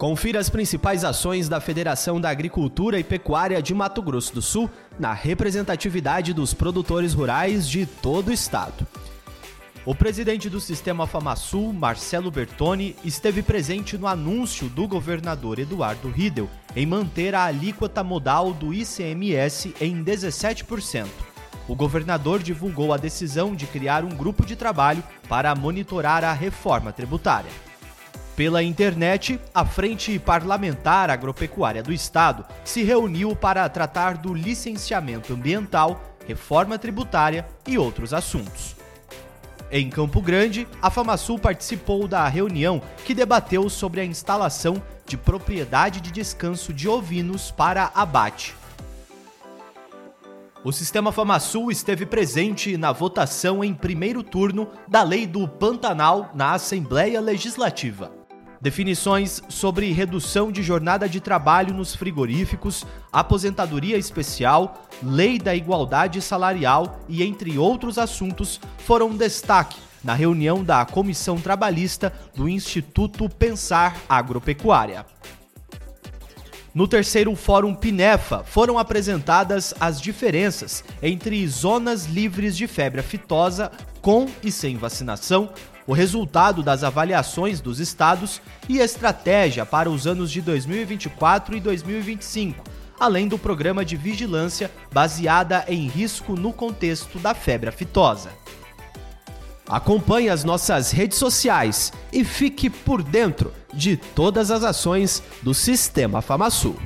Confira as principais ações da Federação da Agricultura e Pecuária de Mato Grosso do Sul na representatividade dos produtores rurais de todo o estado. O presidente do Sistema FamaSul, Marcelo Bertoni, esteve presente no anúncio do governador Eduardo Riedel em manter a alíquota modal do ICMS em 17%. O governador divulgou a decisão de criar um grupo de trabalho para monitorar a reforma tributária. Pela internet, a Frente Parlamentar Agropecuária do Estado se reuniu para tratar do licenciamento ambiental, reforma tributária e outros assuntos. Em Campo Grande, a FamaSul participou da reunião que debateu sobre a instalação de propriedade de descanso de ovinos para abate. O sistema FamaSul esteve presente na votação em primeiro turno da Lei do Pantanal na Assembleia Legislativa. Definições sobre redução de jornada de trabalho nos frigoríficos, aposentadoria especial, lei da igualdade salarial e entre outros assuntos foram destaque na reunião da Comissão Trabalhista do Instituto Pensar Agropecuária. No terceiro Fórum Pinefa, foram apresentadas as diferenças entre zonas livres de febre aftosa com e sem vacinação, o resultado das avaliações dos estados e estratégia para os anos de 2024 e 2025, além do programa de vigilância baseada em risco no contexto da febre aftosa. Acompanhe as nossas redes sociais e fique por dentro de todas as ações do Sistema FamaSul.